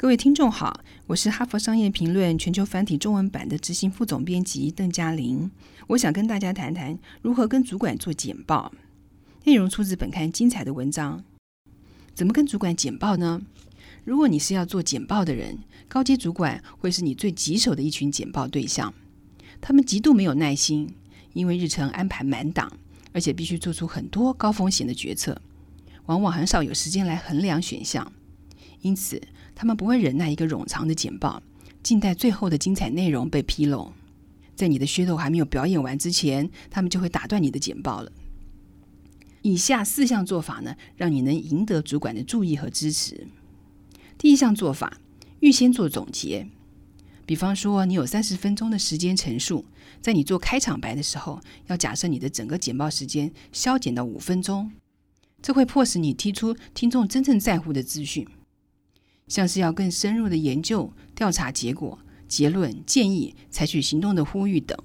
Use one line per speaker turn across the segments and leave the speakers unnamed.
各位听众好，我是哈佛商业评论全球繁体中文版的执行副总编辑邓嘉玲。我想跟大家谈谈如何跟主管做简报。内容出自本刊精彩的文章。怎么跟主管简报呢？如果你是要做简报的人，高阶主管会是你最棘手的一群简报对象。他们极度没有耐心，因为日程安排满档，而且必须做出很多高风险的决策，往往很少有时间来衡量选项。因此，他们不会忍耐一个冗长的简报，静待最后的精彩内容被披露。在你的噱头还没有表演完之前，他们就会打断你的简报了。以下四项做法呢，让你能赢得主管的注意和支持。第一项做法，预先做总结。比方说，你有三十分钟的时间陈述，在你做开场白的时候，要假设你的整个简报时间削减到五分钟，这会迫使你提出听众真正在乎的资讯。像是要更深入的研究、调查结果、结论、建议、采取行动的呼吁等，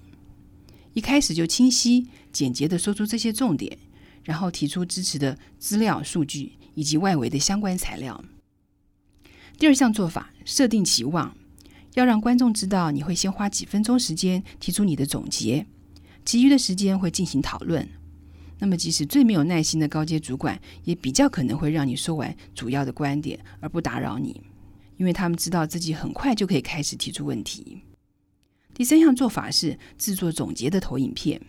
一开始就清晰简洁的说出这些重点，然后提出支持的资料、数据以及外围的相关材料。第二项做法，设定期望，要让观众知道你会先花几分钟时间提出你的总结，其余的时间会进行讨论。那么，即使最没有耐心的高阶主管，也比较可能会让你说完主要的观点而不打扰你，因为他们知道自己很快就可以开始提出问题。第三项做法是制作总结的投影片。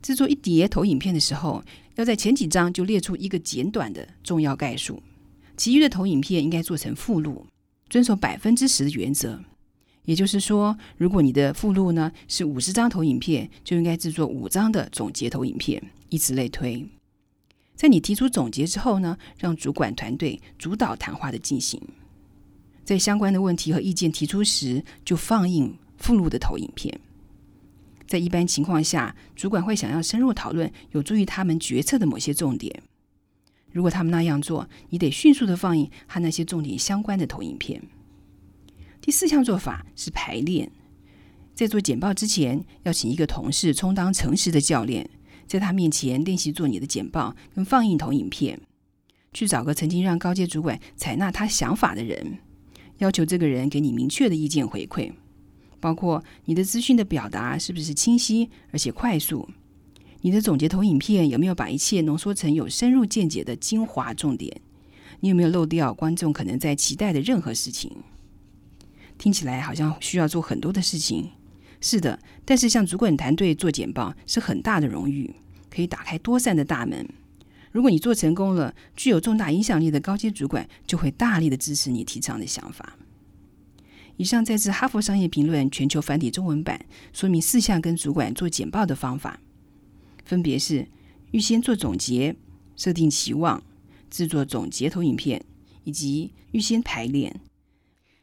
制作一叠投影片的时候，要在前几章就列出一个简短的重要概述，其余的投影片应该做成附录，遵守百分之十的原则。也就是说，如果你的附录呢是五十张投影片，就应该制作五张的总结投影片，以此类推。在你提出总结之后呢，让主管团队主导谈话的进行。在相关的问题和意见提出时，就放映附录的投影片。在一般情况下，主管会想要深入讨论有助于他们决策的某些重点。如果他们那样做，你得迅速的放映和那些重点相关的投影片。第四项做法是排练，在做简报之前，要请一个同事充当诚实的教练，在他面前练习做你的简报跟放映投影片。去找个曾经让高阶主管采纳他想法的人，要求这个人给你明确的意见回馈，包括你的资讯的表达是不是清晰而且快速，你的总结投影片有没有把一切浓缩成有深入见解的精华重点，你有没有漏掉观众可能在期待的任何事情。听起来好像需要做很多的事情，是的。但是向主管团队做简报是很大的荣誉，可以打开多扇的大门。如果你做成功了，具有重大影响力的高阶主管就会大力的支持你提倡的想法。以上再自《哈佛商业评论》全球繁体中文版说明四项跟主管做简报的方法，分别是预先做总结、设定期望、制作总结投影片以及预先排练。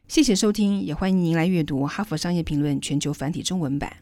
谢谢收听，也欢迎您来阅读《哈佛商业评论》全球繁体中文版。